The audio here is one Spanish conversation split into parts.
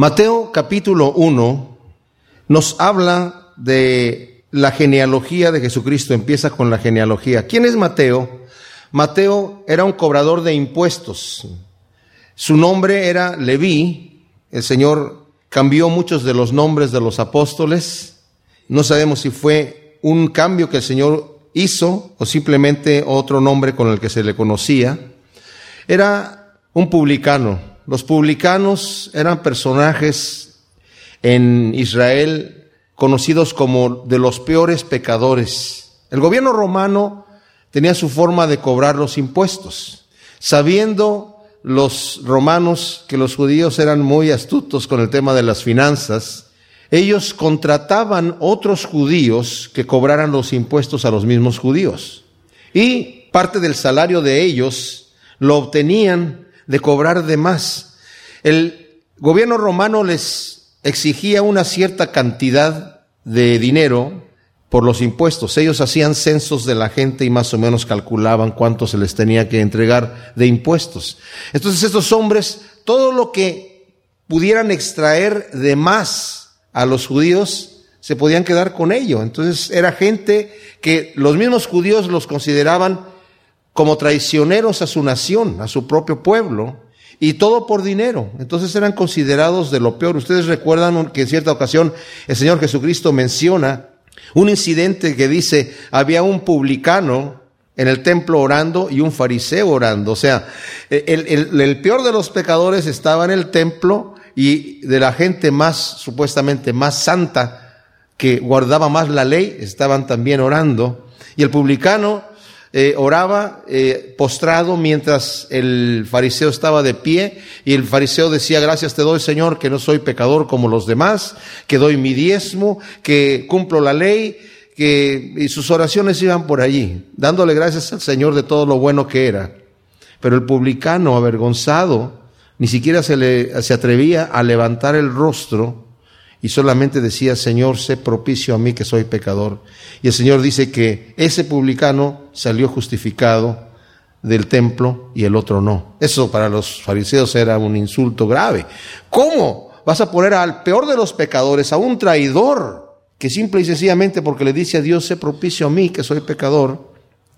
Mateo capítulo 1 nos habla de la genealogía de Jesucristo, empieza con la genealogía. ¿Quién es Mateo? Mateo era un cobrador de impuestos. Su nombre era Leví. El Señor cambió muchos de los nombres de los apóstoles. No sabemos si fue un cambio que el Señor hizo o simplemente otro nombre con el que se le conocía. Era un publicano, los publicanos eran personajes en Israel conocidos como de los peores pecadores. El gobierno romano tenía su forma de cobrar los impuestos, sabiendo los romanos que los judíos eran muy astutos con el tema de las finanzas, ellos contrataban otros judíos que cobraran los impuestos a los mismos judíos. Y parte del salario de ellos lo obtenían de cobrar de más. El gobierno romano les exigía una cierta cantidad de dinero por los impuestos. Ellos hacían censos de la gente y más o menos calculaban cuánto se les tenía que entregar de impuestos. Entonces estos hombres, todo lo que pudieran extraer de más a los judíos, se podían quedar con ello. Entonces era gente que los mismos judíos los consideraban como traicioneros a su nación, a su propio pueblo, y todo por dinero. Entonces eran considerados de lo peor. Ustedes recuerdan que en cierta ocasión el Señor Jesucristo menciona un incidente que dice, había un publicano en el templo orando y un fariseo orando. O sea, el, el peor de los pecadores estaba en el templo y de la gente más, supuestamente más santa, que guardaba más la ley, estaban también orando. Y el publicano eh, oraba eh, postrado mientras el fariseo estaba de pie y el fariseo decía, gracias te doy Señor que no soy pecador como los demás, que doy mi diezmo, que cumplo la ley, que, y sus oraciones iban por allí, dándole gracias al Señor de todo lo bueno que era. Pero el publicano, avergonzado, ni siquiera se, le, se atrevía a levantar el rostro y solamente decía, Señor, sé propicio a mí que soy pecador. Y el Señor dice que ese publicano salió justificado del templo y el otro no. Eso para los fariseos era un insulto grave. ¿Cómo vas a poner al peor de los pecadores, a un traidor, que simple y sencillamente porque le dice a Dios, sé propicio a mí que soy pecador?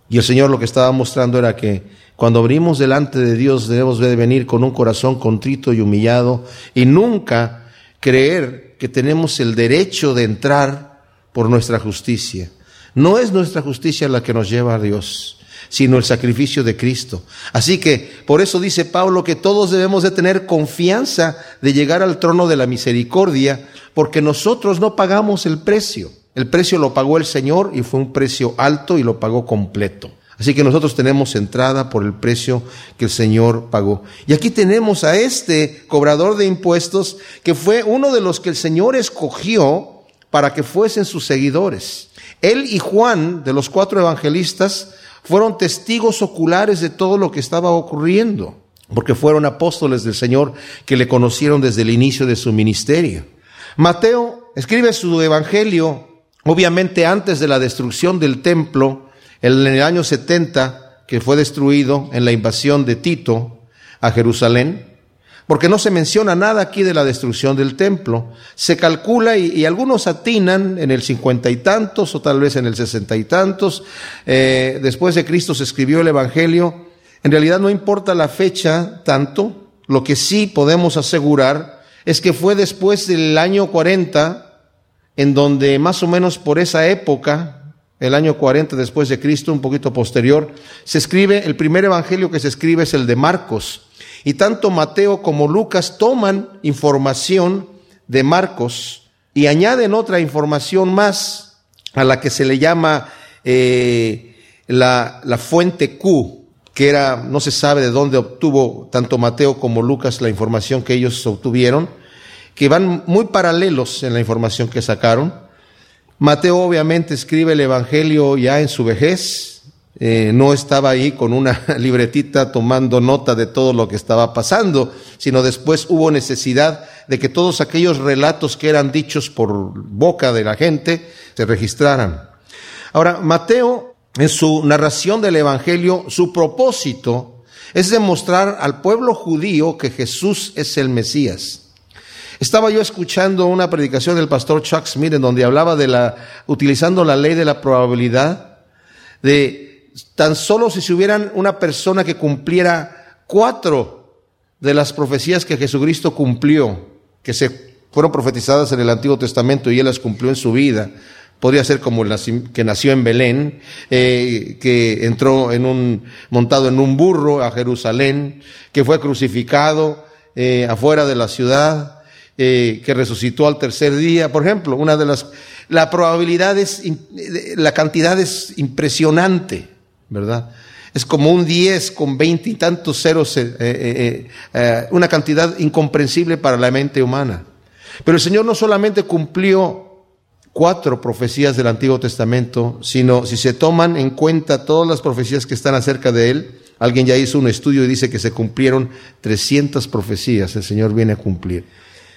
Y el Señor lo que estaba mostrando era que cuando abrimos delante de Dios debemos de venir con un corazón contrito y humillado y nunca creer que tenemos el derecho de entrar por nuestra justicia. No es nuestra justicia la que nos lleva a Dios, sino el sacrificio de Cristo. Así que por eso dice Pablo que todos debemos de tener confianza de llegar al trono de la misericordia, porque nosotros no pagamos el precio. El precio lo pagó el Señor y fue un precio alto y lo pagó completo. Así que nosotros tenemos entrada por el precio que el Señor pagó. Y aquí tenemos a este cobrador de impuestos que fue uno de los que el Señor escogió para que fuesen sus seguidores. Él y Juan, de los cuatro evangelistas, fueron testigos oculares de todo lo que estaba ocurriendo, porque fueron apóstoles del Señor que le conocieron desde el inicio de su ministerio. Mateo escribe su evangelio, obviamente antes de la destrucción del templo, en el año 70, que fue destruido en la invasión de Tito a Jerusalén, porque no se menciona nada aquí de la destrucción del templo. Se calcula y, algunos atinan en el cincuenta y tantos o tal vez en el sesenta y tantos. Eh, después de Cristo se escribió el Evangelio. En realidad no importa la fecha tanto. Lo que sí podemos asegurar es que fue después del año 40 en donde más o menos por esa época, el año 40 después de Cristo, un poquito posterior, se escribe, el primer evangelio que se escribe es el de Marcos. Y tanto Mateo como Lucas toman información de Marcos y añaden otra información más a la que se le llama eh, la, la fuente Q, que era, no se sabe de dónde obtuvo tanto Mateo como Lucas la información que ellos obtuvieron, que van muy paralelos en la información que sacaron. Mateo obviamente escribe el Evangelio ya en su vejez, eh, no estaba ahí con una libretita tomando nota de todo lo que estaba pasando, sino después hubo necesidad de que todos aquellos relatos que eran dichos por boca de la gente se registraran. Ahora, Mateo, en su narración del Evangelio, su propósito es demostrar al pueblo judío que Jesús es el Mesías. Estaba yo escuchando una predicación del pastor Chuck Smith en donde hablaba de la, utilizando la ley de la probabilidad, de tan solo si se hubieran una persona que cumpliera cuatro de las profecías que Jesucristo cumplió, que se fueron profetizadas en el Antiguo Testamento y él las cumplió en su vida, podría ser como el que nació en Belén, eh, que entró en un, montado en un burro a Jerusalén, que fue crucificado eh, afuera de la ciudad, eh, que resucitó al tercer día. Por ejemplo, una de las, la probabilidad es, la cantidad es impresionante, ¿verdad? Es como un 10 con 20 y tantos ceros, eh, eh, una cantidad incomprensible para la mente humana. Pero el Señor no solamente cumplió cuatro profecías del Antiguo Testamento, sino si se toman en cuenta todas las profecías que están acerca de Él, alguien ya hizo un estudio y dice que se cumplieron 300 profecías, el Señor viene a cumplir.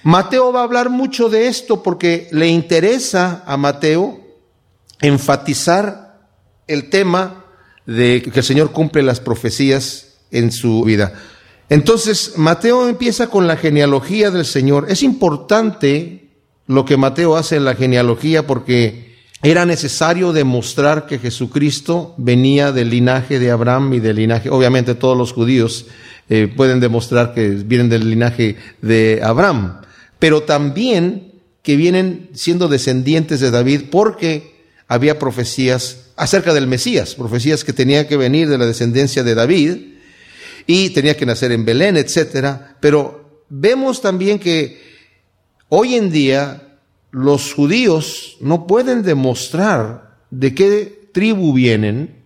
Mateo va a hablar mucho de esto porque le interesa a Mateo enfatizar el tema de que el Señor cumple las profecías en su vida. Entonces, Mateo empieza con la genealogía del Señor. Es importante lo que Mateo hace en la genealogía porque era necesario demostrar que Jesucristo venía del linaje de Abraham y del linaje, obviamente todos los judíos eh, pueden demostrar que vienen del linaje de Abraham pero también que vienen siendo descendientes de David porque había profecías acerca del Mesías, profecías que tenía que venir de la descendencia de David y tenía que nacer en Belén, etcétera, pero vemos también que hoy en día los judíos no pueden demostrar de qué tribu vienen,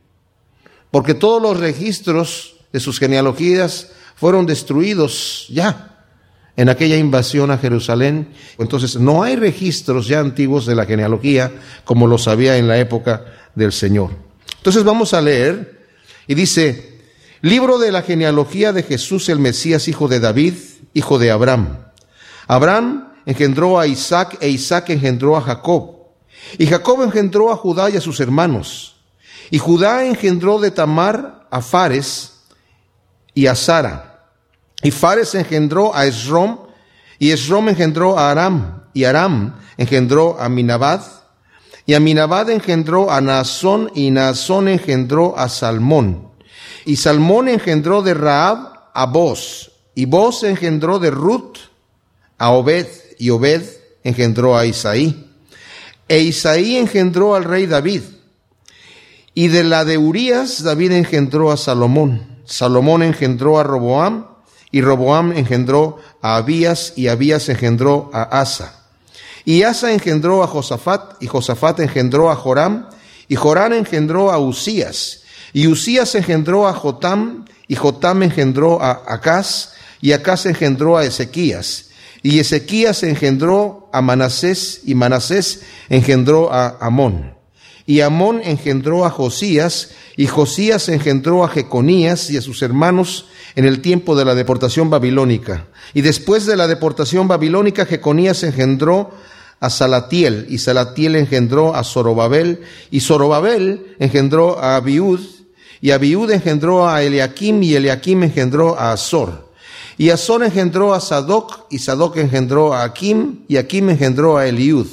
porque todos los registros de sus genealogías fueron destruidos ya en aquella invasión a Jerusalén. Entonces no hay registros ya antiguos de la genealogía como los había en la época del Señor. Entonces vamos a leer y dice, libro de la genealogía de Jesús el Mesías, hijo de David, hijo de Abraham. Abraham engendró a Isaac e Isaac engendró a Jacob. Y Jacob engendró a Judá y a sus hermanos. Y Judá engendró de Tamar a Fares y a Sara. Y Fares engendró a Esrom, y Esrom engendró a Aram, y Aram engendró a Minabad, y a Minabad engendró a Naasón, y Naasón engendró a Salmón. Y Salmón engendró de Raab a Boz, y Boz engendró de Ruth a Obed, y Obed engendró a Isaí. E Isaí engendró al rey David. Y de la de Urías, David engendró a Salomón. Salomón engendró a Roboam, y Roboam engendró a Abías y Abías engendró a Asa. Y Asa engendró a Josafat y Josafat engendró a Joram y Joram engendró a Usías. Y Usías engendró a Jotam y Jotam engendró a Acaz y Acaz engendró a Ezequías. Y Ezequías engendró a Manasés y Manasés engendró a Amón. Y Amón engendró a Josías y Josías engendró a Jeconías y a sus hermanos en el tiempo de la deportación babilónica. Y después de la deportación babilónica, Jeconías engendró a Salatiel, y Salatiel engendró a Zorobabel, y Zorobabel engendró a Abiud, y Abiud engendró a Eliakim, y Eliakim engendró a Azor. Y Azor engendró a Sadoc, y Sadoc engendró a Akim, y Akim engendró a Eliud.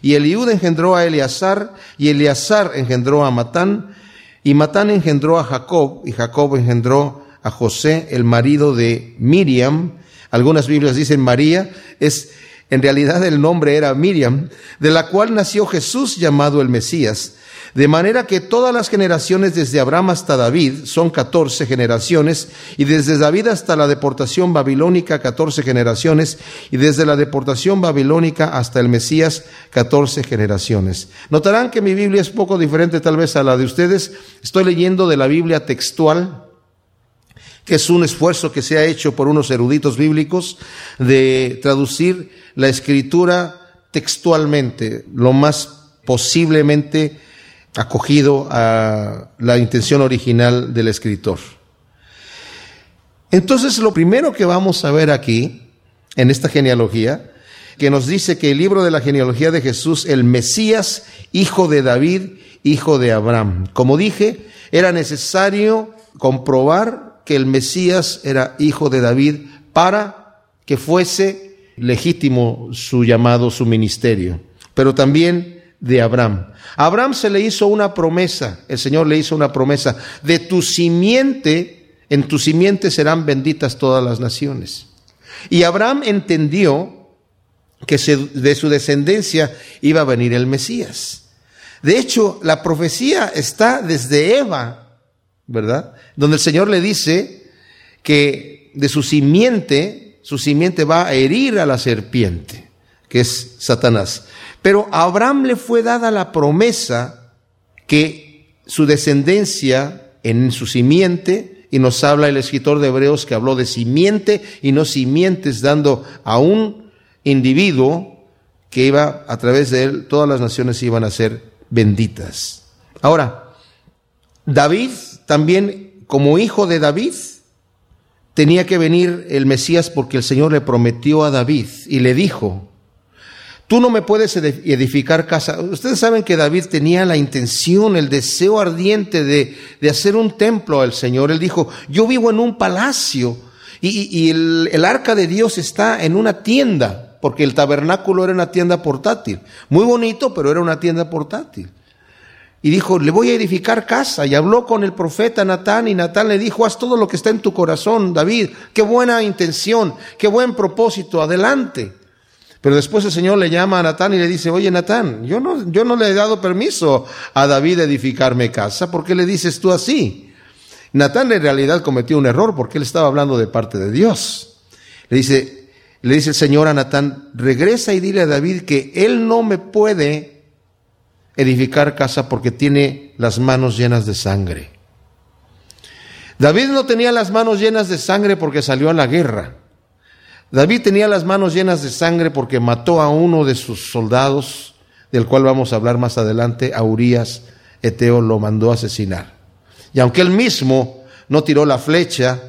Y Eliud engendró a Eleazar, y Eleazar engendró a Matán, y Matán engendró a Jacob, y Jacob engendró a José, el marido de Miriam. Algunas Biblias dicen María, es en realidad el nombre era Miriam, de la cual nació Jesús llamado el Mesías. De manera que todas las generaciones desde Abraham hasta David son catorce generaciones, y desde David hasta la deportación babilónica catorce generaciones, y desde la deportación babilónica hasta el Mesías catorce generaciones. Notarán que mi Biblia es poco diferente tal vez a la de ustedes. Estoy leyendo de la Biblia textual, que es un esfuerzo que se ha hecho por unos eruditos bíblicos de traducir la escritura textualmente, lo más posiblemente acogido a la intención original del escritor. Entonces, lo primero que vamos a ver aquí, en esta genealogía, que nos dice que el libro de la genealogía de Jesús, el Mesías, hijo de David, hijo de Abraham. Como dije, era necesario comprobar que el Mesías era hijo de David para que fuese legítimo su llamado, su ministerio, pero también de Abraham. A Abraham se le hizo una promesa, el Señor le hizo una promesa, de tu simiente, en tu simiente serán benditas todas las naciones. Y Abraham entendió que de su descendencia iba a venir el Mesías. De hecho, la profecía está desde Eva, ¿verdad? Donde el Señor le dice que de su simiente, su simiente va a herir a la serpiente, que es Satanás. Pero a Abraham le fue dada la promesa que su descendencia en su simiente, y nos habla el escritor de Hebreos que habló de simiente y no simientes, dando a un individuo que iba a través de él, todas las naciones iban a ser benditas. Ahora, David también, como hijo de David, tenía que venir el Mesías porque el Señor le prometió a David y le dijo, Tú no me puedes edificar casa. Ustedes saben que David tenía la intención, el deseo ardiente de, hacer un templo al Señor. Él dijo, yo vivo en un palacio y, el, el, arca de Dios está en una tienda, porque el tabernáculo era una tienda portátil. Muy bonito, pero era una tienda portátil. Y dijo, le voy a edificar casa. Y habló con el profeta Natán y Natán le dijo, haz todo lo que está en tu corazón, David. Qué buena intención, qué buen propósito, adelante. Pero después el Señor le llama a Natán y le dice, oye Natán, yo no, yo no le he dado permiso a David de edificarme casa, ¿por qué le dices tú así? Natán en realidad cometió un error porque él estaba hablando de parte de Dios. Le dice, le dice el Señor a Natán, regresa y dile a David que él no me puede edificar casa porque tiene las manos llenas de sangre. David no tenía las manos llenas de sangre porque salió a la guerra. David tenía las manos llenas de sangre porque mató a uno de sus soldados, del cual vamos a hablar más adelante, a Urias, Eteo lo mandó a asesinar. Y aunque él mismo no tiró la flecha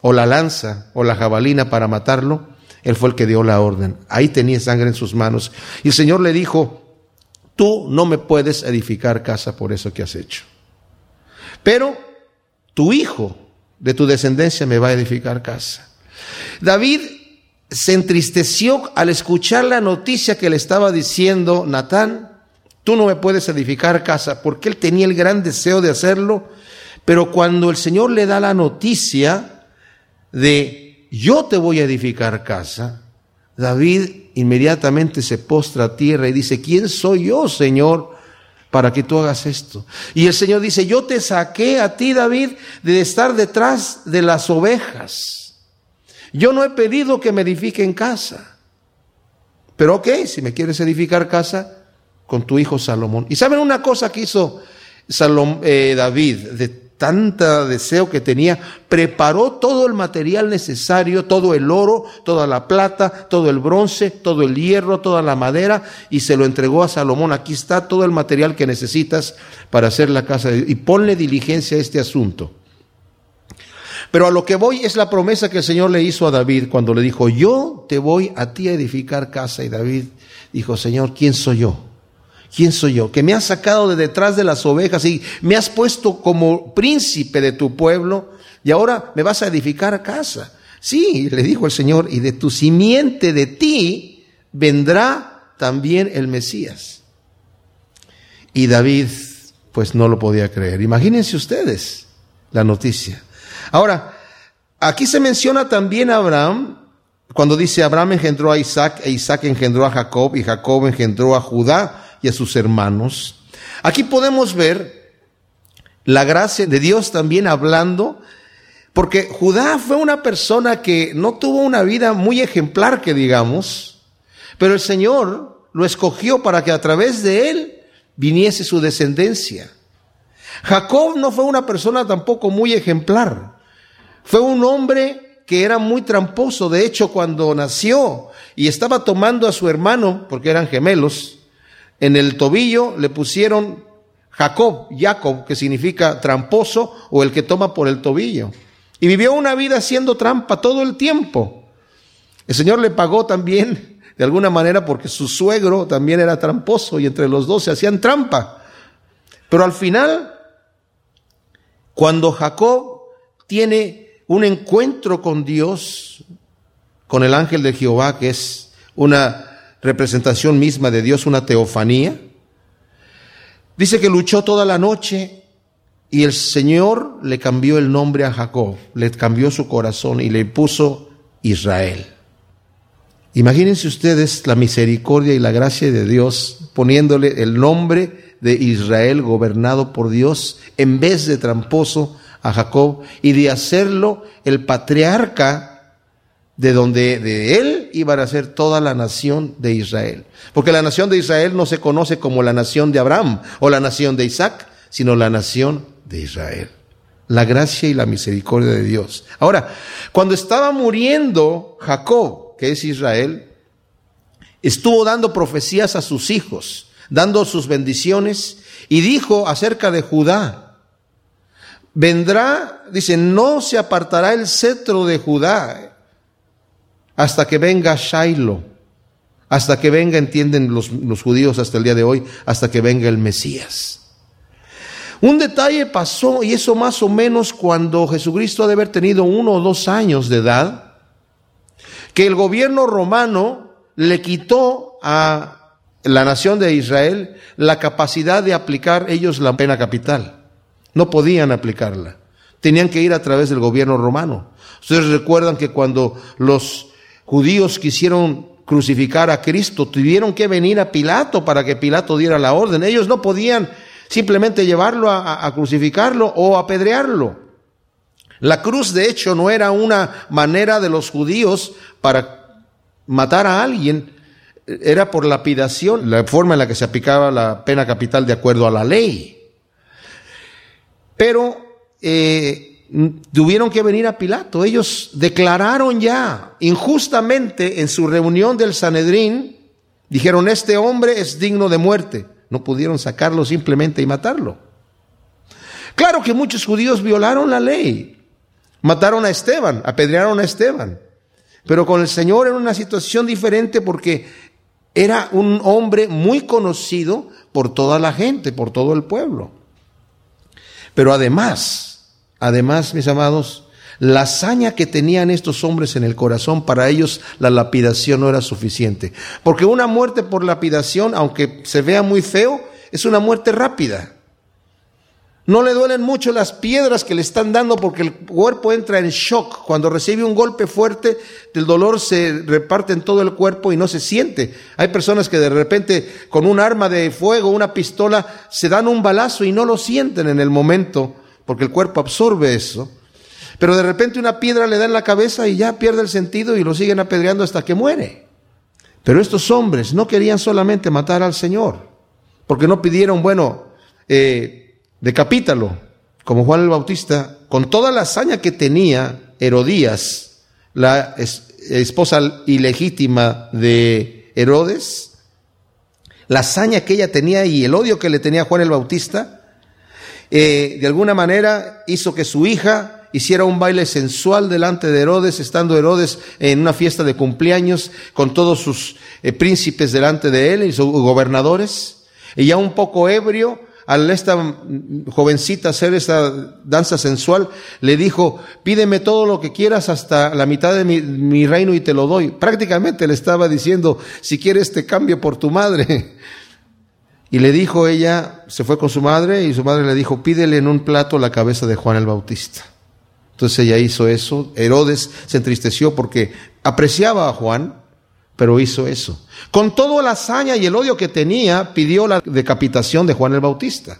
o la lanza o la jabalina para matarlo, él fue el que dio la orden. Ahí tenía sangre en sus manos. Y el Señor le dijo, tú no me puedes edificar casa por eso que has hecho. Pero tu hijo de tu descendencia me va a edificar casa. David se entristeció al escuchar la noticia que le estaba diciendo Natán, tú no me puedes edificar casa, porque él tenía el gran deseo de hacerlo, pero cuando el Señor le da la noticia de yo te voy a edificar casa, David inmediatamente se postra a tierra y dice, ¿quién soy yo, Señor, para que tú hagas esto? Y el Señor dice, yo te saqué a ti, David, de estar detrás de las ovejas yo no he pedido que me edifiquen casa. Pero ok, si me quieres edificar casa, con tu hijo Salomón. ¿Y saben una cosa que hizo eh, David? De tanta deseo que tenía, preparó todo el material necesario, todo el oro, toda la plata, todo el bronce, todo el hierro, toda la madera, y se lo entregó a Salomón. Aquí está todo el material que necesitas para hacer la casa. Y ponle diligencia a este asunto. Pero a lo que voy es la promesa que el Señor le hizo a David cuando le dijo, yo te voy a ti a edificar casa. Y David dijo, Señor, ¿quién soy yo? ¿Quién soy yo? Que me has sacado de detrás de las ovejas y me has puesto como príncipe de tu pueblo y ahora me vas a edificar casa. Sí, le dijo el Señor, y de tu simiente de ti vendrá también el Mesías. Y David pues no lo podía creer. Imagínense ustedes la noticia. Ahora, aquí se menciona también a Abraham, cuando dice Abraham engendró a Isaac, e Isaac engendró a Jacob, y Jacob engendró a Judá y a sus hermanos. Aquí podemos ver la gracia de Dios también hablando, porque Judá fue una persona que no tuvo una vida muy ejemplar, que digamos, pero el Señor lo escogió para que a través de él viniese su descendencia. Jacob no fue una persona tampoco muy ejemplar. Fue un hombre que era muy tramposo. De hecho, cuando nació y estaba tomando a su hermano, porque eran gemelos, en el tobillo le pusieron Jacob, Jacob, que significa tramposo o el que toma por el tobillo. Y vivió una vida haciendo trampa todo el tiempo. El Señor le pagó también, de alguna manera, porque su suegro también era tramposo y entre los dos se hacían trampa. Pero al final, cuando Jacob tiene un encuentro con Dios, con el ángel de Jehová, que es una representación misma de Dios, una teofanía. Dice que luchó toda la noche y el Señor le cambió el nombre a Jacob, le cambió su corazón y le puso Israel. Imagínense ustedes la misericordia y la gracia de Dios poniéndole el nombre de Israel gobernado por Dios en vez de tramposo a Jacob y de hacerlo el patriarca de donde de él iba a ser toda la nación de Israel. Porque la nación de Israel no se conoce como la nación de Abraham o la nación de Isaac, sino la nación de Israel. La gracia y la misericordia de Dios. Ahora, cuando estaba muriendo Jacob, que es Israel, estuvo dando profecías a sus hijos, dando sus bendiciones, y dijo acerca de Judá, vendrá, dice, no se apartará el cetro de Judá hasta que venga Shiloh, hasta que venga, entienden los, judíos hasta el día de hoy, hasta que venga el Mesías. Un detalle pasó, y eso más o menos cuando Jesucristo ha de haber tenido uno o dos años de edad, que el gobierno romano le quitó a la nación de Israel la capacidad de aplicar ellos la pena capital. No podían aplicarla. Tenían que ir a través del gobierno romano. Ustedes recuerdan que cuando los judíos quisieron crucificar a Cristo, tuvieron que venir a Pilato para que Pilato diera la orden. Ellos no podían simplemente llevarlo a, crucificarlo o apedrearlo. La cruz, de hecho, no era una manera de los judíos para matar a alguien, era por lapidación, la forma en la que se aplicaba la pena capital de acuerdo a la ley. Pero eh, tuvieron que venir a Pilato. Ellos declararon ya injustamente en su reunión del Sanedrín, dijeron, este hombre es digno de muerte. No pudieron sacarlo simplemente y matarlo. Claro que muchos judíos violaron la ley. Mataron a Esteban, apedrearon a Esteban. Pero con el Señor era una situación diferente porque era un hombre muy conocido por toda la gente, por todo el pueblo. Pero además, Además, mis amados, la hazaña que tenían estos hombres en el corazón, para ellos la lapidación no era suficiente. Porque una muerte por lapidación, aunque se vea muy feo, es una muerte rápida. No le duelen mucho las piedras que le están dando porque el cuerpo entra en shock. Cuando recibe un golpe fuerte, el dolor se reparte en todo el cuerpo y no se siente. Hay personas que de repente con un arma de fuego, una pistola, se dan un balazo y no lo sienten en el momento porque el cuerpo absorbe eso. Pero de repente una piedra le da en la cabeza y ya pierde el sentido y lo siguen apedreando hasta que muere. Pero estos hombres no querían solamente matar al Señor, porque no pidieron, bueno, eh, decapítalo, como Juan el Bautista, con toda la hazaña que tenía Herodías, la esposa ilegítima de Herodes, la hazaña que ella tenía y el odio que le tenía Juan el Bautista, eh, de alguna manera hizo que su hija hiciera un baile sensual delante de Herodes, estando Herodes en una fiesta de cumpleaños con todos sus eh, príncipes delante de él y sus gobernadores. Y ya un poco ebrio, al esta jovencita hacer esta danza sensual, le dijo, pídeme todo lo que quieras hasta la mitad de mi reino y te lo doy. Prácticamente le estaba diciendo, si quieres te cambio por tu madre. Y le dijo ella, se fue con su madre y su madre le dijo, pídele en un plato la cabeza de Juan el Bautista. Entonces ella hizo eso. Herodes se entristeció porque apreciaba a Juan, pero hizo eso. Con toda la hazaña y el odio que tenía, pidió la decapitación de Juan el Bautista.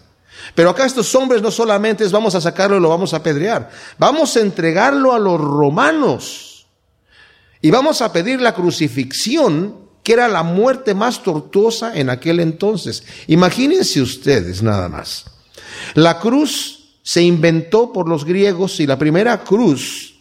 Pero acá estos hombres no solamente es vamos a sacarlo y lo vamos a apedrear, vamos a entregarlo a los romanos y vamos a pedir la crucifixión que era la muerte más tortuosa en aquel entonces. Imagínense ustedes nada más. La cruz se inventó por los griegos y la primera cruz,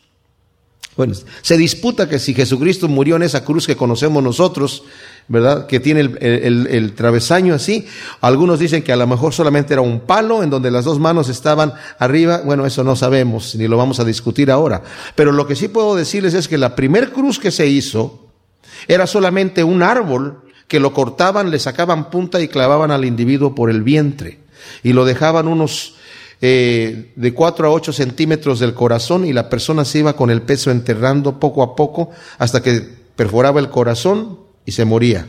bueno, se disputa que si Jesucristo murió en esa cruz que conocemos nosotros, ¿verdad? Que tiene el, travesaño así. Algunos dicen que a lo mejor solamente era un palo en donde las dos manos estaban arriba. Bueno, eso no sabemos, ni lo vamos a discutir ahora. Pero lo que sí puedo decirles es que la primer cruz que se hizo, era solamente un árbol que lo cortaban, le sacaban punta y clavaban al individuo por el vientre y lo dejaban unos eh, de 4 a 8 centímetros del corazón y la persona se iba con el peso enterrando poco a poco hasta que perforaba el corazón y se moría.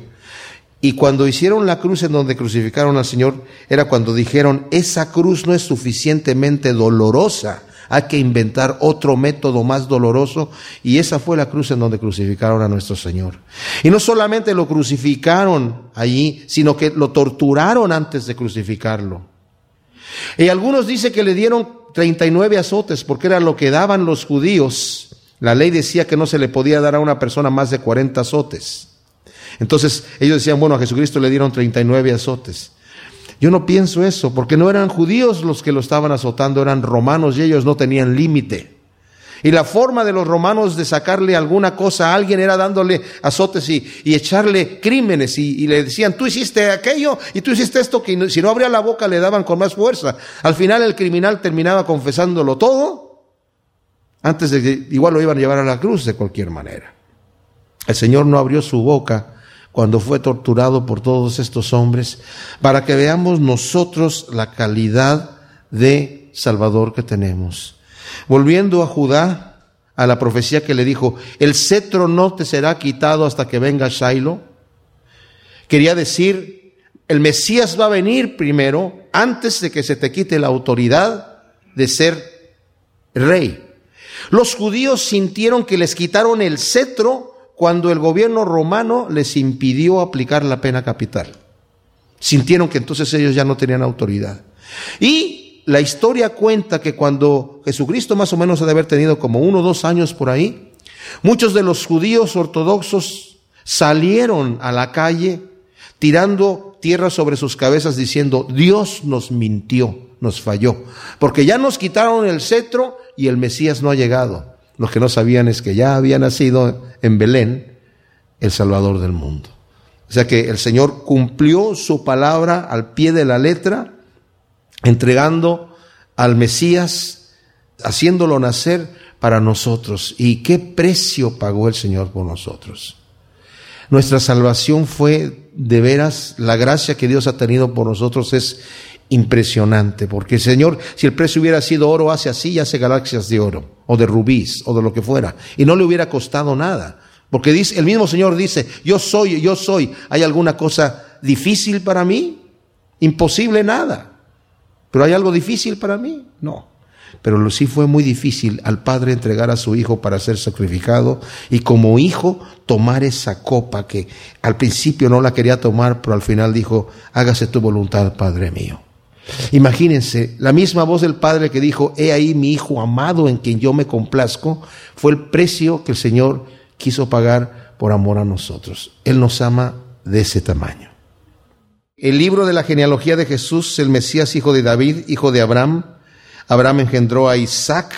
Y cuando hicieron la cruz en donde crucificaron al Señor, era cuando dijeron, esa cruz no es suficientemente dolorosa, hay que inventar otro método más doloroso. Y esa fue la cruz en donde crucificaron a nuestro Señor. Y no solamente lo crucificaron allí, sino que lo torturaron antes de crucificarlo. Y algunos dicen que le dieron 39 azotes porque era lo que daban los judíos. La ley decía que no se le podía dar a una persona más de 40 azotes. Entonces ellos decían, bueno, a Jesucristo le dieron 39 azotes. Yo no pienso eso, porque no eran judíos los que lo estaban azotando, eran romanos y ellos no tenían límite. Y la forma de los romanos de sacarle alguna cosa a alguien era dándole azotes y, echarle crímenes y, le decían, tú hiciste aquello y tú hiciste esto, que si no abría la boca le daban con más fuerza. Al final el criminal terminaba confesándolo todo antes de que igual lo iban a llevar a la cruz de cualquier manera. El Señor no abrió su boca cuando fue torturado por todos estos hombres, para que veamos nosotros la calidad de Salvador que tenemos. Volviendo a Judá, a la profecía que le dijo, el cetro no te será quitado hasta que venga Shiloh. Quería decir, el Mesías va a venir primero, antes de que se te quite la autoridad de ser rey. Los judíos sintieron que les quitaron el cetro cuando el gobierno romano les impidió aplicar la pena capital. Sintieron que entonces ellos ya no tenían autoridad. Y la historia cuenta que cuando Jesucristo más o menos ha de haber tenido como uno o dos años por ahí, muchos de los judíos ortodoxos salieron a la calle tirando tierra sobre sus cabezas diciendo, Dios nos mintió, nos falló, porque ya nos quitaron el cetro y el Mesías no ha llegado. Los que no sabían es que ya había nacido en Belén el Salvador del mundo. O sea que el Señor cumplió su palabra al pie de la letra, entregando al Mesías, haciéndolo nacer para nosotros. ¿Y qué precio pagó el Señor por nosotros? Nuestra salvación fue de veras, la gracia que Dios ha tenido por nosotros es impresionante, porque el Señor, si el precio hubiera sido oro, hace así y hace galaxias de oro, o de rubíes, o de lo que fuera, y no le hubiera costado nada. Porque dice, el mismo Señor dice, yo soy, yo soy, ¿hay alguna cosa difícil para mí? Imposible nada. ¿Pero hay algo difícil para mí? No. Pero sí fue muy difícil al Padre entregar a su Hijo para ser sacrificado y como Hijo tomar esa copa que al principio no la quería tomar, pero al final dijo, hágase tu voluntad, Padre mío. Imagínense, la misma voz del Padre que dijo, he ahí mi Hijo amado en quien yo me complazco, fue el precio que el Señor quiso pagar por amor a nosotros. Él nos ama de ese tamaño. El libro de la genealogía de Jesús, el Mesías, hijo de David, hijo de Abraham. Abraham engendró a Isaac,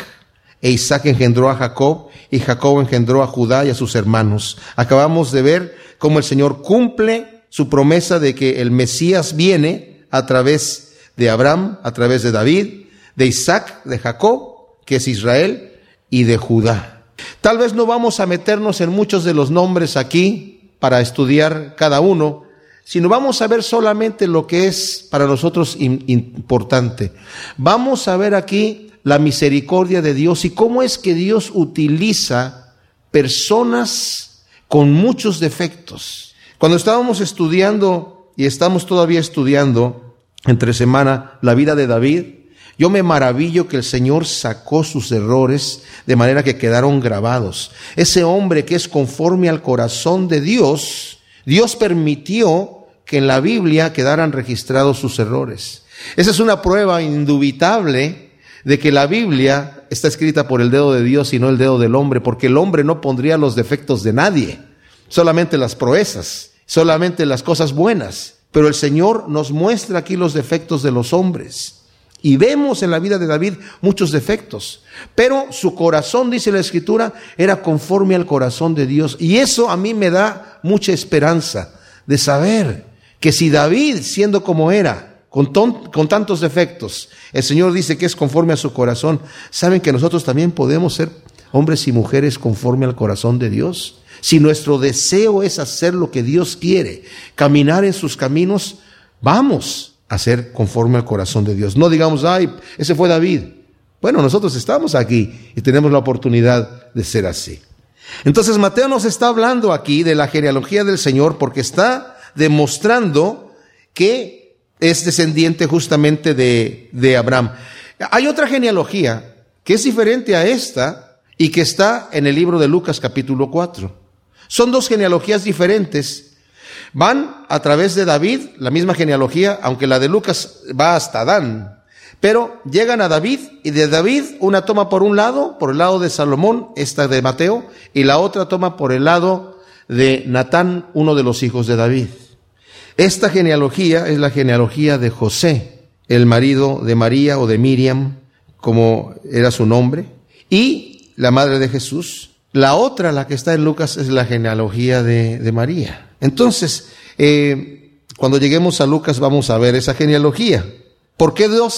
e Isaac engendró a Jacob, y Jacob engendró a Judá y a sus hermanos. Acabamos de ver cómo el Señor cumple su promesa de que el Mesías viene a través de Abraham a través de David, de Isaac, de Jacob, que es Israel, y de Judá. Tal vez no vamos a meternos en muchos de los nombres aquí para estudiar cada uno, sino vamos a ver solamente lo que es para nosotros importante. Vamos a ver aquí la misericordia de Dios y cómo es que Dios utiliza personas con muchos defectos. Cuando estábamos estudiando y estamos todavía estudiando entre semana la vida de David, yo me maravillo que el Señor sacó sus errores de manera que quedaron grabados. Ese hombre que es conforme al corazón de Dios, Dios permitió que en la Biblia quedaran registrados sus errores. Esa es una prueba indubitable de que la Biblia está escrita por el dedo de Dios y no el dedo del hombre, porque el hombre no pondría los defectos de nadie, solamente las proezas, solamente las cosas buenas. Pero el Señor nos muestra aquí los defectos de los hombres. Y vemos en la vida de David muchos defectos. Pero su corazón, dice la Escritura, era conforme al corazón de Dios. Y eso a mí me da mucha esperanza de saber que si David, siendo como era, con, con tantos defectos, el Señor dice que es conforme a su corazón, saben que nosotros también podemos ser hombres y mujeres conforme al corazón de Dios. Si nuestro deseo es hacer lo que Dios quiere, caminar en sus caminos, vamos. hacer conforme al corazón de Dios. No digamos, ay, ese fue David. Bueno, nosotros estamos aquí y tenemos la oportunidad de ser así. Entonces Mateo nos está hablando aquí de la genealogía del Señor porque está demostrando que es descendiente justamente de, de Abraham. Hay otra genealogía que es diferente a esta y que está en el libro de Lucas capítulo 4. Son dos genealogías diferentes. Van a través de David, la misma genealogía, aunque la de Lucas va hasta Adán. Pero llegan a David y de David una toma por un lado, por el lado de Salomón, esta de Mateo, y la otra toma por el lado de Natán, uno de los hijos de David. Esta genealogía es la genealogía de José, el marido de María o de Miriam, como era su nombre, y la madre de Jesús. La otra, la que está en Lucas, es la genealogía de, María. Entonces, eh, cuando lleguemos a Lucas vamos a ver esa genealogía. ¿Por qué dos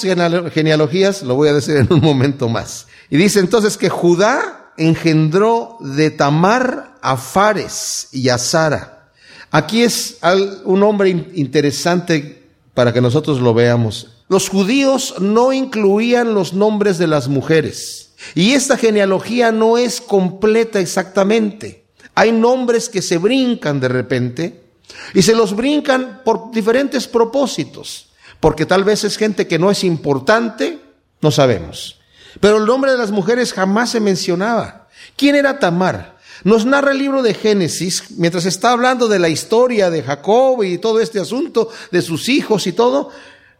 genealogías? Lo voy a decir en un momento más. Y dice entonces que Judá engendró de Tamar a Fares y a Sara. Aquí es un nombre interesante para que nosotros lo veamos. Los judíos no incluían los nombres de las mujeres. Y esta genealogía no es completa exactamente. Hay nombres que se brincan de repente y se los brincan por diferentes propósitos. Porque tal vez es gente que no es importante, no sabemos. Pero el nombre de las mujeres jamás se mencionaba. ¿Quién era Tamar? Nos narra el libro de Génesis, mientras está hablando de la historia de Jacob y todo este asunto de sus hijos y todo,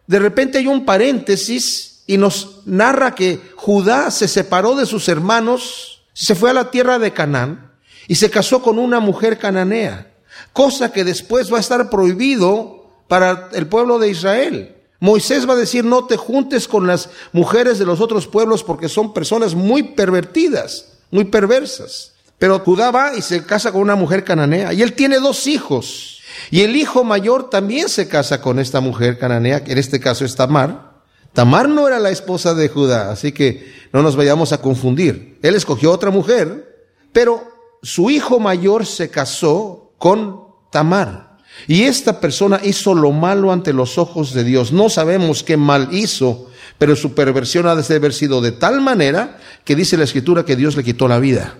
de repente hay un paréntesis y nos narra que Judá se separó de sus hermanos, se fue a la tierra de Canaán y se casó con una mujer cananea, cosa que después va a estar prohibido para el pueblo de Israel. Moisés va a decir, no te juntes con las mujeres de los otros pueblos porque son personas muy pervertidas, muy perversas. Pero Judá va y se casa con una mujer cananea. Y él tiene dos hijos. Y el hijo mayor también se casa con esta mujer cananea, que en este caso es Tamar. Tamar no era la esposa de Judá, así que no nos vayamos a confundir. Él escogió otra mujer, pero su hijo mayor se casó con Tamar. Y esta persona hizo lo malo ante los ojos de Dios. No sabemos qué mal hizo, pero su perversión ha de haber sido de tal manera que dice la escritura que Dios le quitó la vida.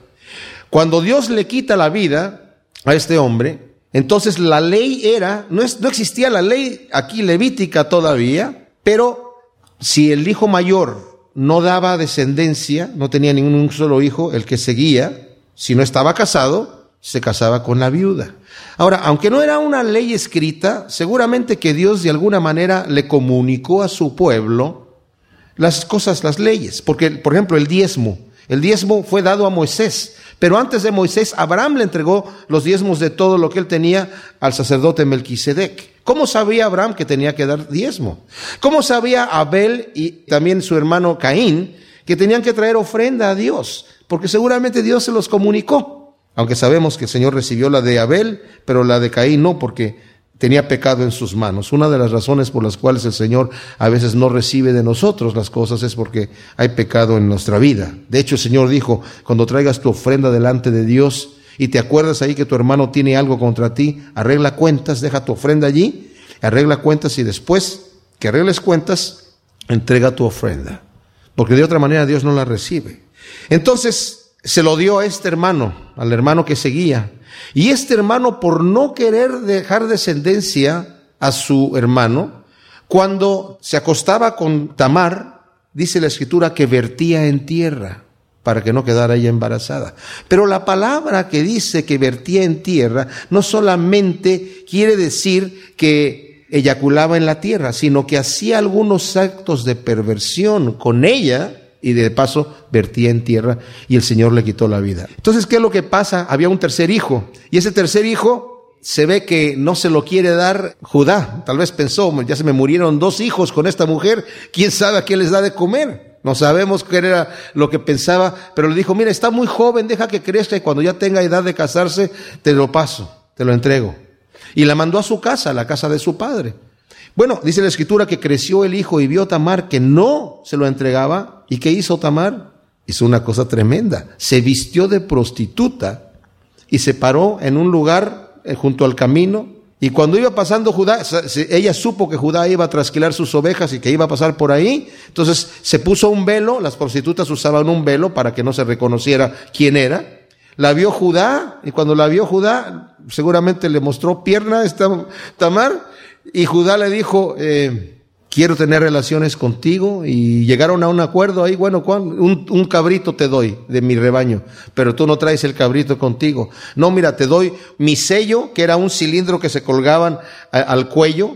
Cuando Dios le quita la vida a este hombre, entonces la ley era, no, es, no existía la ley aquí levítica todavía, pero si el hijo mayor no daba descendencia, no tenía ningún solo hijo, el que seguía, si no estaba casado, se casaba con la viuda. Ahora, aunque no era una ley escrita, seguramente que Dios de alguna manera le comunicó a su pueblo las cosas, las leyes, porque, por ejemplo, el diezmo, el diezmo fue dado a Moisés, pero antes de Moisés, Abraham le entregó los diezmos de todo lo que él tenía al sacerdote Melquisedec. ¿Cómo sabía Abraham que tenía que dar diezmo? ¿Cómo sabía Abel y también su hermano Caín que tenían que traer ofrenda a Dios? Porque seguramente Dios se los comunicó. Aunque sabemos que el Señor recibió la de Abel, pero la de Caín no, porque tenía pecado en sus manos. Una de las razones por las cuales el Señor a veces no recibe de nosotros las cosas es porque hay pecado en nuestra vida. De hecho, el Señor dijo, cuando traigas tu ofrenda delante de Dios y te acuerdas ahí que tu hermano tiene algo contra ti, arregla cuentas, deja tu ofrenda allí, arregla cuentas y después que arregles cuentas, entrega tu ofrenda. Porque de otra manera Dios no la recibe. Entonces, se lo dio a este hermano, al hermano que seguía, y este hermano, por no querer dejar descendencia a su hermano, cuando se acostaba con Tamar, dice la escritura que vertía en tierra para que no quedara ella embarazada. Pero la palabra que dice que vertía en tierra no solamente quiere decir que eyaculaba en la tierra, sino que hacía algunos actos de perversión con ella y de paso vertía en tierra y el Señor le quitó la vida. Entonces, ¿qué es lo que pasa? Había un tercer hijo y ese tercer hijo se ve que no se lo quiere dar Judá. Tal vez pensó, ya se me murieron dos hijos con esta mujer, ¿quién sabe a qué les da de comer? No sabemos qué era lo que pensaba, pero le dijo, mira, está muy joven, deja que crezca y cuando ya tenga edad de casarse, te lo paso, te lo entrego. Y la mandó a su casa, a la casa de su padre. Bueno, dice la escritura que creció el hijo y vio a Tamar que no se lo entregaba. ¿Y qué hizo Tamar? Hizo una cosa tremenda. Se vistió de prostituta y se paró en un lugar eh, junto al camino Y cuando iba pasando Judá, ella supo que Judá iba a trasquilar sus ovejas y que iba a pasar por ahí. Entonces se puso un velo, las prostitutas usaban un velo para que no se reconociera quién era. La vio Judá y cuando la vio Judá, seguramente le mostró pierna esta Tamar y Judá le dijo, eh, quiero tener relaciones contigo y llegaron a un acuerdo ahí, bueno, un, un, cabrito te doy de mi rebaño, pero tú no traes el cabrito contigo. No, mira, te doy mi sello, que era un cilindro que se colgaban al cuello,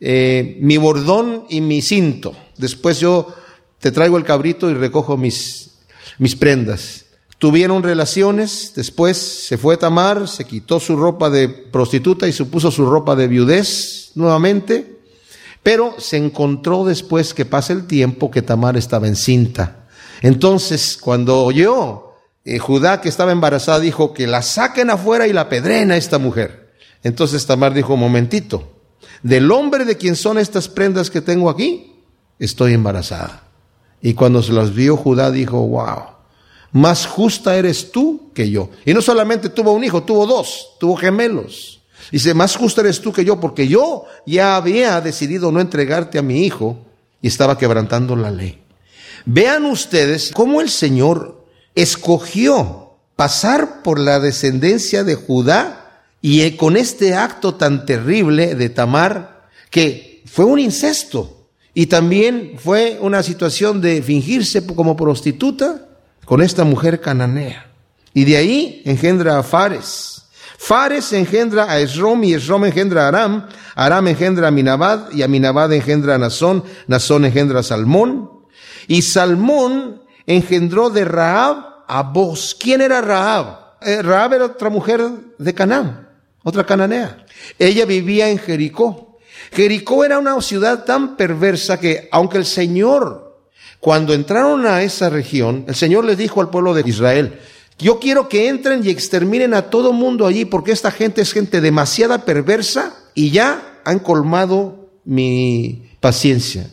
eh, mi bordón y mi cinto. Después yo te traigo el cabrito y recojo mis, mis prendas. Tuvieron relaciones, después se fue a Tamar, se quitó su ropa de prostituta y se puso su ropa de viudez nuevamente pero se encontró después que pasa el tiempo que Tamar estaba encinta. Entonces, cuando oyó eh, Judá que estaba embarazada, dijo que la saquen afuera y la pedren a esta mujer. Entonces Tamar dijo, momentito, del hombre de quien son estas prendas que tengo aquí, estoy embarazada. Y cuando se las vio Judá dijo, wow, más justa eres tú que yo. Y no solamente tuvo un hijo, tuvo dos, tuvo gemelos. Dice, más justo eres tú que yo, porque yo ya había decidido no entregarte a mi hijo y estaba quebrantando la ley. Vean ustedes cómo el Señor escogió pasar por la descendencia de Judá y eh, con este acto tan terrible de Tamar, que fue un incesto y también fue una situación de fingirse como prostituta con esta mujer cananea. Y de ahí engendra a Fares Fares engendra a Esrom y Esrom engendra a Aram. Aram engendra a Minabad y Aminabad engendra a Nazón. Nazón engendra a Salmón. Y Salmón engendró de Raab a Boz. ¿Quién era Raab? Eh, Raab era otra mujer de Canaán, otra cananea. Ella vivía en Jericó. Jericó era una ciudad tan perversa que aunque el Señor, cuando entraron a esa región, el Señor les dijo al pueblo de Israel, yo quiero que entren y exterminen a todo mundo allí porque esta gente es gente demasiada perversa y ya han colmado mi paciencia.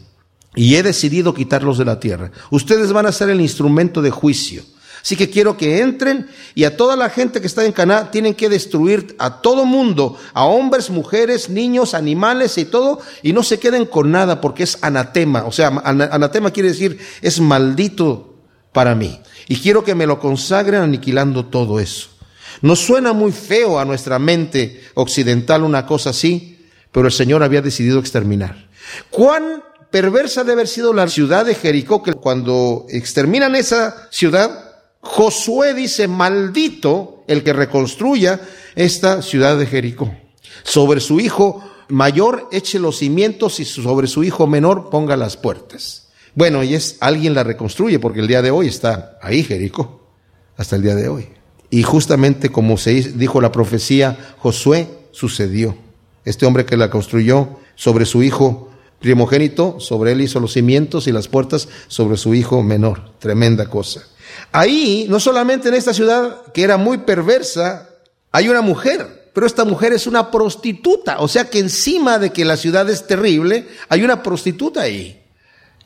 Y he decidido quitarlos de la tierra. Ustedes van a ser el instrumento de juicio. Así que quiero que entren y a toda la gente que está en Caná tienen que destruir a todo mundo, a hombres, mujeres, niños, animales y todo, y no se queden con nada porque es anatema. O sea, anatema quiere decir es maldito para mí. Y quiero que me lo consagren aniquilando todo eso. Nos suena muy feo a nuestra mente occidental una cosa así, pero el Señor había decidido exterminar. ¿Cuán perversa debe haber sido la ciudad de Jericó que cuando exterminan esa ciudad, Josué dice, maldito el que reconstruya esta ciudad de Jericó. Sobre su hijo mayor eche los cimientos y sobre su hijo menor ponga las puertas. Bueno, y es alguien la reconstruye porque el día de hoy está ahí Jericó, hasta el día de hoy. Y justamente como se dijo la profecía, Josué sucedió. Este hombre que la construyó sobre su hijo primogénito, sobre él hizo los cimientos y las puertas sobre su hijo menor. Tremenda cosa. Ahí, no solamente en esta ciudad que era muy perversa, hay una mujer, pero esta mujer es una prostituta. O sea que encima de que la ciudad es terrible, hay una prostituta ahí.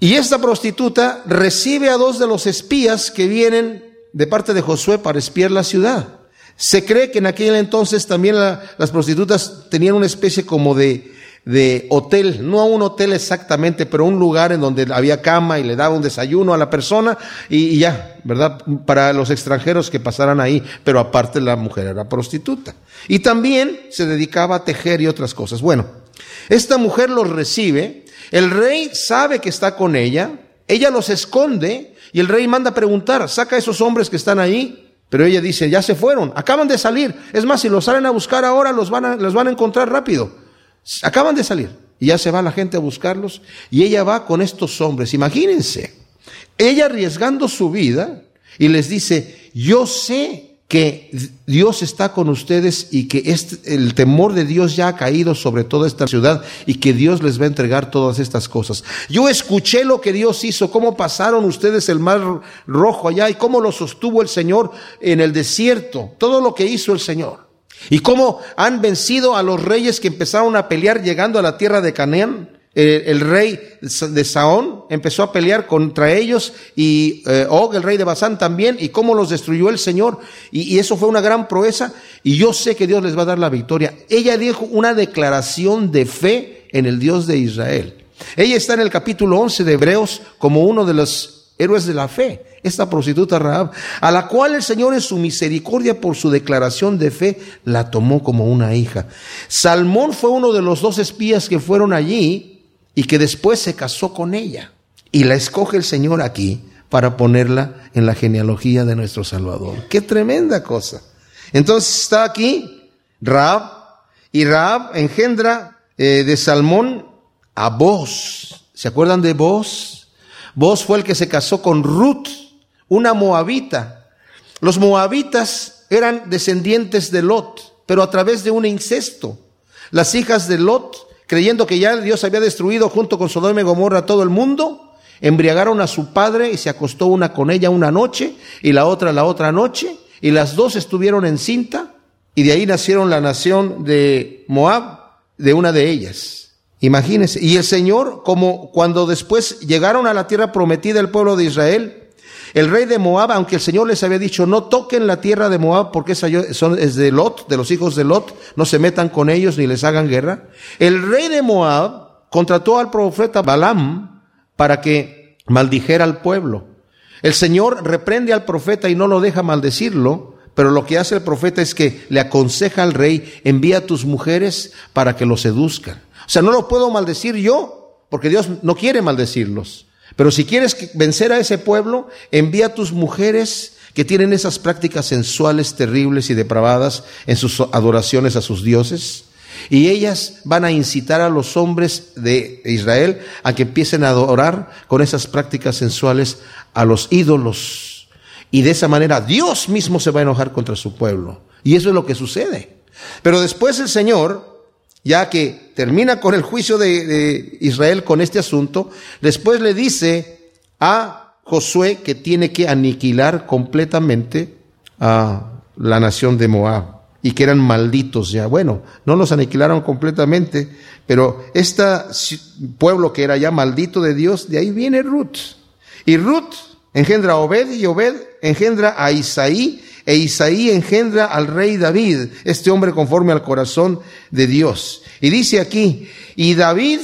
Y esta prostituta recibe a dos de los espías que vienen de parte de Josué para espiar la ciudad. Se cree que en aquel entonces también las prostitutas tenían una especie como de, de hotel, no un hotel exactamente, pero un lugar en donde había cama y le daba un desayuno a la persona y, y ya, ¿verdad? Para los extranjeros que pasaran ahí, pero aparte la mujer era prostituta. Y también se dedicaba a tejer y otras cosas. Bueno, esta mujer los recibe el rey sabe que está con ella, ella los esconde y el rey manda a preguntar, saca a esos hombres que están ahí. Pero ella dice, ya se fueron, acaban de salir. Es más, si los salen a buscar ahora, los van a, los van a encontrar rápido. Acaban de salir. Y ya se va la gente a buscarlos. Y ella va con estos hombres. Imagínense, ella arriesgando su vida y les dice, yo sé que Dios está con ustedes y que este, el temor de Dios ya ha caído sobre toda esta ciudad y que Dios les va a entregar todas estas cosas. Yo escuché lo que Dios hizo, cómo pasaron ustedes el mar rojo allá y cómo lo sostuvo el Señor en el desierto, todo lo que hizo el Señor. Y cómo han vencido a los reyes que empezaron a pelear llegando a la tierra de Canaán el, rey de Saón empezó a pelear contra ellos y eh, Og, el rey de Basán también, y cómo los destruyó el Señor. Y, eso fue una gran proeza y yo sé que Dios les va a dar la victoria. Ella dijo una declaración de fe en el Dios de Israel. Ella está en el capítulo 11 de Hebreos como uno de los héroes de la fe, esta prostituta Rahab, a la cual el Señor en su misericordia por su declaración de fe la tomó como una hija. Salmón fue uno de los dos espías que fueron allí y que después se casó con ella. Y la escoge el Señor aquí para ponerla en la genealogía de nuestro Salvador. Qué tremenda cosa. Entonces está aquí Raab, y Raab engendra eh, de Salmón a Boz. ¿Se acuerdan de Boz? Boz fue el que se casó con Ruth, una moabita. Los moabitas eran descendientes de Lot, pero a través de un incesto. Las hijas de Lot creyendo que ya Dios había destruido junto con Sodoma y Gomorra todo el mundo, embriagaron a su padre y se acostó una con ella una noche y la otra la otra noche, y las dos estuvieron en cinta, y de ahí nacieron la nación de Moab, de una de ellas. Imagínense. Y el Señor, como cuando después llegaron a la tierra prometida el pueblo de Israel, el rey de Moab, aunque el Señor les había dicho, no toquen la tierra de Moab porque es de Lot, de los hijos de Lot, no se metan con ellos ni les hagan guerra. El rey de Moab contrató al profeta Balaam para que maldijera al pueblo. El Señor reprende al profeta y no lo deja maldecirlo, pero lo que hace el profeta es que le aconseja al rey, envía a tus mujeres para que lo seduzcan. O sea, no lo puedo maldecir yo, porque Dios no quiere maldecirlos. Pero si quieres vencer a ese pueblo, envía a tus mujeres que tienen esas prácticas sensuales terribles y depravadas en sus adoraciones a sus dioses. Y ellas van a incitar a los hombres de Israel a que empiecen a adorar con esas prácticas sensuales a los ídolos. Y de esa manera Dios mismo se va a enojar contra su pueblo. Y eso es lo que sucede. Pero después el Señor ya que termina con el juicio de, Israel con este asunto, después le dice a Josué que tiene que aniquilar completamente a la nación de Moab y que eran malditos ya. Bueno, no los aniquilaron completamente, pero este pueblo que era ya maldito de Dios, de ahí viene Ruth. Y Ruth engendra a Obed y Obed engendra a Isaí e Isaí engendra al rey David, este hombre conforme al corazón de Dios. Y dice aquí, y David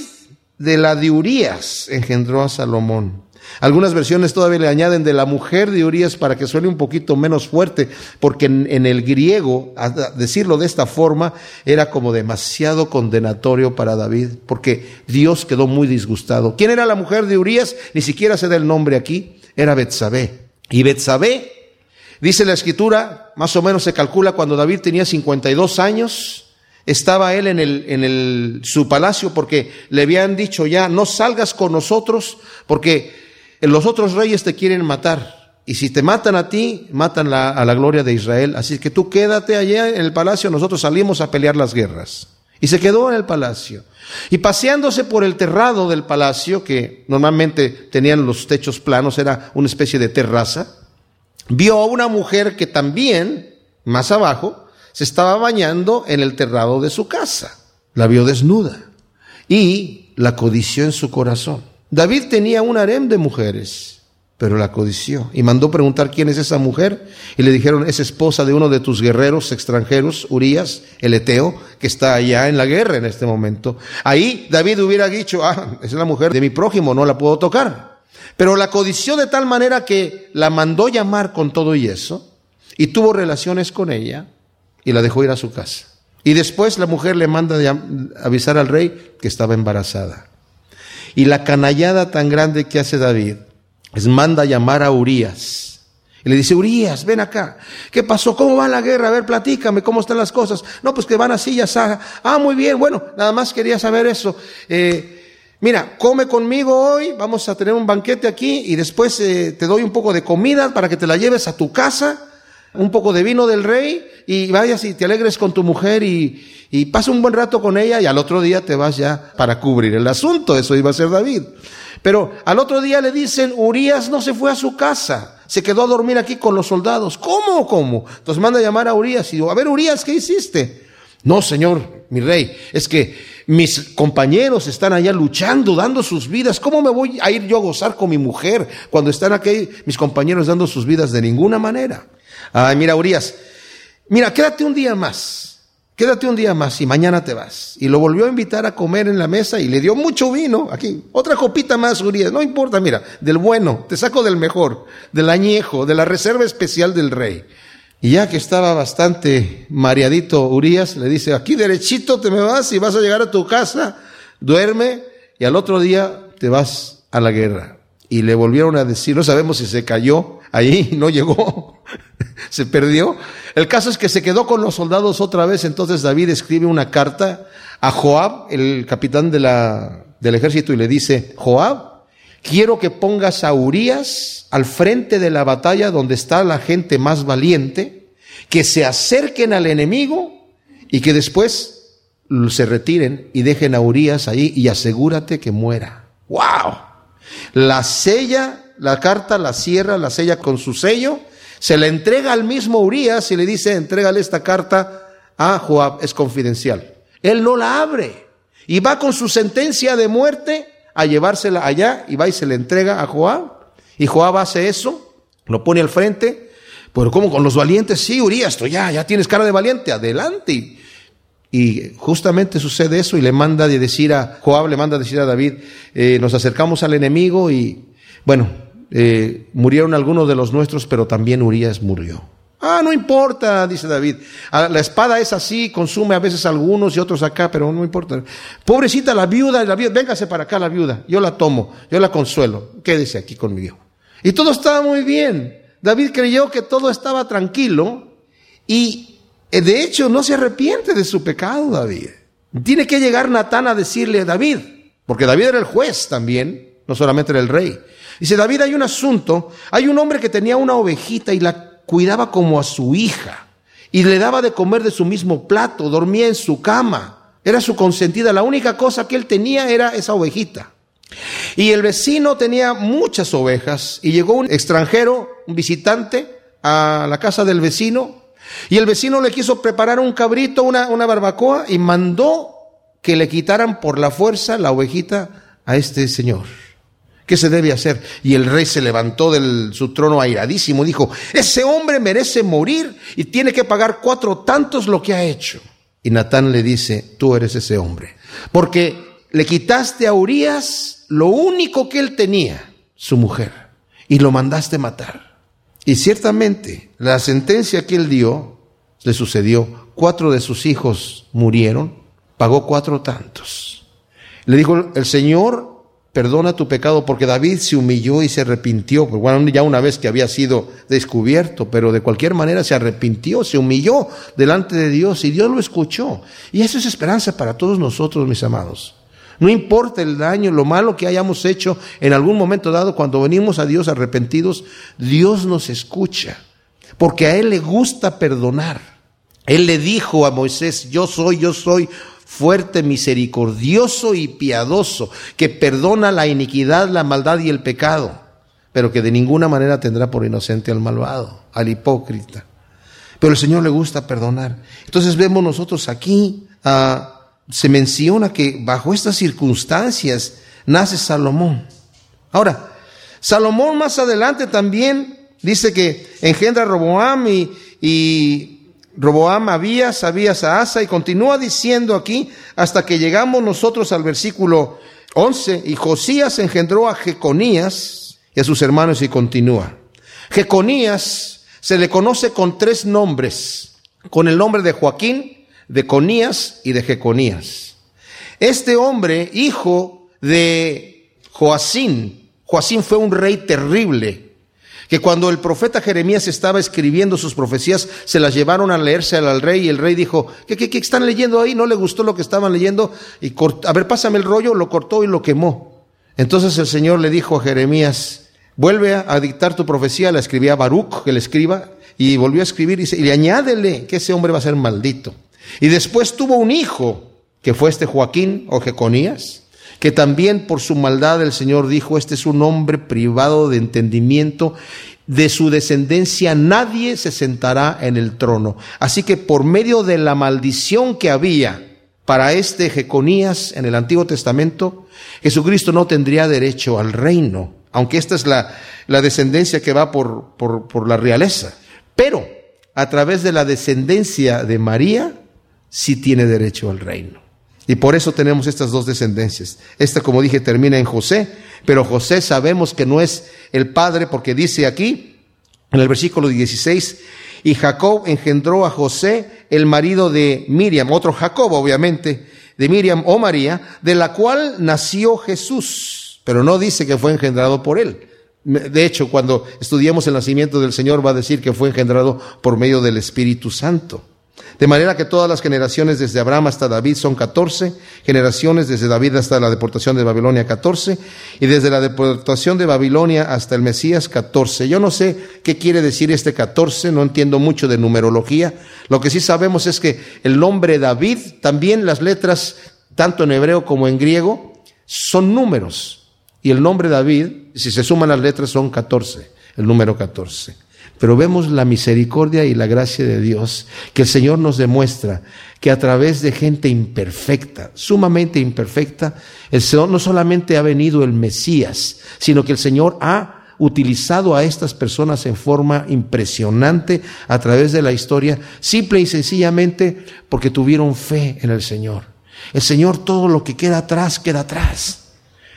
de la de Urías engendró a Salomón. Algunas versiones todavía le añaden de la mujer de Urías para que suene un poquito menos fuerte, porque en, el griego, decirlo de esta forma, era como demasiado condenatorio para David, porque Dios quedó muy disgustado. ¿Quién era la mujer de Urías? Ni siquiera se da el nombre aquí, era Betsabé. Y Betsabé Dice la escritura, más o menos se calcula cuando David tenía 52 años, estaba él en, el, en el, su palacio porque le habían dicho ya, no salgas con nosotros porque los otros reyes te quieren matar. Y si te matan a ti, matan a la gloria de Israel. Así que tú quédate allá en el palacio, nosotros salimos a pelear las guerras. Y se quedó en el palacio. Y paseándose por el terrado del palacio, que normalmente tenían los techos planos, era una especie de terraza, vio a una mujer que también, más abajo, se estaba bañando en el terrado de su casa. La vio desnuda y la codició en su corazón. David tenía un harem de mujeres, pero la codició y mandó preguntar quién es esa mujer y le dijeron es esposa de uno de tus guerreros extranjeros, Urias, el Eteo, que está allá en la guerra en este momento. Ahí David hubiera dicho, ah, es la mujer de mi prójimo, no la puedo tocar. Pero la codició de tal manera que la mandó llamar con todo y eso, y tuvo relaciones con ella, y la dejó ir a su casa. Y después la mujer le manda avisar al rey que estaba embarazada. Y la canallada tan grande que hace David es manda llamar a Urias. Y le dice, Urias, ven acá. ¿Qué pasó? ¿Cómo va la guerra? A ver, platícame, ¿cómo están las cosas? No, pues que van así, ya está. Ah, muy bien, bueno, nada más quería saber eso. Eh, Mira, come conmigo hoy, vamos a tener un banquete aquí y después eh, te doy un poco de comida para que te la lleves a tu casa, un poco de vino del rey y vayas y te alegres con tu mujer y, y pasa un buen rato con ella y al otro día te vas ya para cubrir el asunto, eso iba a ser David. Pero al otro día le dicen, Urias no se fue a su casa, se quedó a dormir aquí con los soldados. ¿Cómo? ¿Cómo? Entonces manda a llamar a Urias y digo, a ver Urias, ¿qué hiciste? No, señor, mi rey, es que mis compañeros están allá luchando, dando sus vidas. ¿Cómo me voy a ir yo a gozar con mi mujer cuando están aquí mis compañeros dando sus vidas? De ninguna manera. Ay, mira, Urias, mira, quédate un día más. Quédate un día más y mañana te vas. Y lo volvió a invitar a comer en la mesa y le dio mucho vino. Aquí, otra copita más, Urias. No importa, mira, del bueno, te saco del mejor, del añejo, de la reserva especial del rey. Y ya que estaba bastante mareadito Urias, le dice, aquí derechito te me vas y vas a llegar a tu casa, duerme y al otro día te vas a la guerra. Y le volvieron a decir, no sabemos si se cayó ahí, no llegó, se perdió. El caso es que se quedó con los soldados otra vez, entonces David escribe una carta a Joab, el capitán de la, del ejército, y le dice, Joab, quiero que pongas a Urias al frente de la batalla donde está la gente más valiente, que se acerquen al enemigo y que después se retiren y dejen a Urias ahí y asegúrate que muera. ¡Wow! La sella, la carta la cierra, la sella con su sello, se la entrega al mismo Urias y le dice, entrégale esta carta a Joab, es confidencial. Él no la abre y va con su sentencia de muerte a llevársela allá y va y se le entrega a Joab. Y Joab hace eso, lo pone al frente, pero como con los valientes, sí, Urias, tú ya, ya tienes cara de valiente, adelante. Y justamente sucede eso y le manda de decir a Joab, le manda a decir a David, eh, nos acercamos al enemigo y bueno, eh, murieron algunos de los nuestros, pero también Urias murió. Ah, no importa, dice David. Ah, la espada es así, consume a veces algunos y otros acá, pero no importa. Pobrecita la viuda, la viuda, véngase para acá la viuda, yo la tomo, yo la consuelo, quédese aquí conmigo. Y todo estaba muy bien. David creyó que todo estaba tranquilo y eh, de hecho no se arrepiente de su pecado, David. Tiene que llegar Natán a decirle a David, porque David era el juez también, no solamente era el rey. Dice, David, hay un asunto, hay un hombre que tenía una ovejita y la cuidaba como a su hija y le daba de comer de su mismo plato, dormía en su cama, era su consentida, la única cosa que él tenía era esa ovejita. Y el vecino tenía muchas ovejas y llegó un extranjero, un visitante, a la casa del vecino y el vecino le quiso preparar un cabrito, una, barbacoa y mandó que le quitaran por la fuerza la ovejita a este señor. ¿Qué se debe hacer? Y el rey se levantó de su trono airadísimo y dijo, ese hombre merece morir y tiene que pagar cuatro tantos lo que ha hecho. Y Natán le dice, tú eres ese hombre, porque le quitaste a Urias lo único que él tenía, su mujer, y lo mandaste matar. Y ciertamente la sentencia que él dio le sucedió. Cuatro de sus hijos murieron, pagó cuatro tantos. Le dijo el Señor, perdona tu pecado, porque David se humilló y se arrepintió, bueno, ya una vez que había sido descubierto, pero de cualquier manera se arrepintió, se humilló delante de Dios y Dios lo escuchó. Y eso es esperanza para todos nosotros, mis amados. No importa el daño, lo malo que hayamos hecho en algún momento dado, cuando venimos a Dios arrepentidos, Dios nos escucha, porque a Él le gusta perdonar. Él le dijo a Moisés, yo soy, yo soy, fuerte, misericordioso y piadoso, que perdona la iniquidad, la maldad y el pecado, pero que de ninguna manera tendrá por inocente al malvado, al hipócrita. Pero el Señor le gusta perdonar. Entonces vemos nosotros aquí, ah, se menciona que bajo estas circunstancias nace Salomón. Ahora, Salomón más adelante también dice que engendra Roboam y, y Roboam Abías, Abías a Asa, y continúa diciendo aquí hasta que llegamos nosotros al versículo 11, y Josías engendró a Jeconías y a sus hermanos y continúa. Jeconías se le conoce con tres nombres, con el nombre de Joaquín, de Conías y de Jeconías. Este hombre, hijo de Joacín, Joacín fue un rey terrible, que cuando el profeta Jeremías estaba escribiendo sus profecías, se las llevaron a leerse al rey y el rey dijo, ¿qué, qué, qué están leyendo ahí? No le gustó lo que estaban leyendo y, a ver, pásame el rollo, lo cortó y lo quemó. Entonces el Señor le dijo a Jeremías, vuelve a, dictar tu profecía, la escribía Baruch, que le escriba, y volvió a escribir y, y le añádele que ese hombre va a ser maldito. Y después tuvo un hijo, que fue este Joaquín o Jeconías, que también por su maldad el Señor dijo, este es un hombre privado de entendimiento, de su descendencia nadie se sentará en el trono. Así que por medio de la maldición que había para este Jeconías en el Antiguo Testamento, Jesucristo no tendría derecho al reino, aunque esta es la, la descendencia que va por, por, por la realeza. Pero a través de la descendencia de María, sí tiene derecho al reino. Y por eso tenemos estas dos descendencias. Esta, como dije, termina en José, pero José sabemos que no es el padre porque dice aquí, en el versículo 16, y Jacob engendró a José, el marido de Miriam, otro Jacob obviamente, de Miriam o María, de la cual nació Jesús, pero no dice que fue engendrado por él. De hecho, cuando estudiamos el nacimiento del Señor va a decir que fue engendrado por medio del Espíritu Santo. De manera que todas las generaciones desde Abraham hasta David son 14, generaciones desde David hasta la deportación de Babilonia 14, y desde la deportación de Babilonia hasta el Mesías 14. Yo no sé qué quiere decir este 14, no entiendo mucho de numerología. Lo que sí sabemos es que el nombre David, también las letras, tanto en hebreo como en griego, son números. Y el nombre David, si se suman las letras, son 14, el número 14. Pero vemos la misericordia y la gracia de Dios que el Señor nos demuestra que a través de gente imperfecta, sumamente imperfecta, el Señor no solamente ha venido el Mesías, sino que el Señor ha utilizado a estas personas en forma impresionante a través de la historia, simple y sencillamente porque tuvieron fe en el Señor. El Señor todo lo que queda atrás, queda atrás.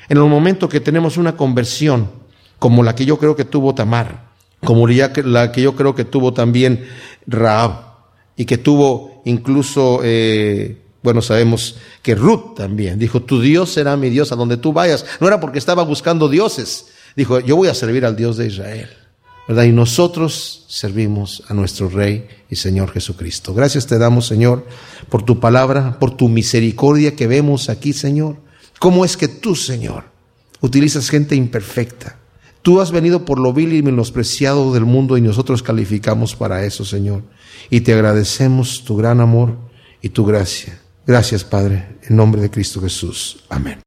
En el momento que tenemos una conversión, como la que yo creo que tuvo Tamar, como la que yo creo que tuvo también Raab y que tuvo incluso, eh, bueno, sabemos que Ruth también dijo, tu Dios será mi Dios a donde tú vayas. No era porque estaba buscando dioses, dijo, yo voy a servir al Dios de Israel. ¿verdad? Y nosotros servimos a nuestro Rey y Señor Jesucristo. Gracias te damos, Señor, por tu palabra, por tu misericordia que vemos aquí, Señor. ¿Cómo es que tú, Señor, utilizas gente imperfecta? Tú has venido por lo vil y menospreciado del mundo y nosotros calificamos para eso, Señor. Y te agradecemos tu gran amor y tu gracia. Gracias, Padre, en nombre de Cristo Jesús. Amén.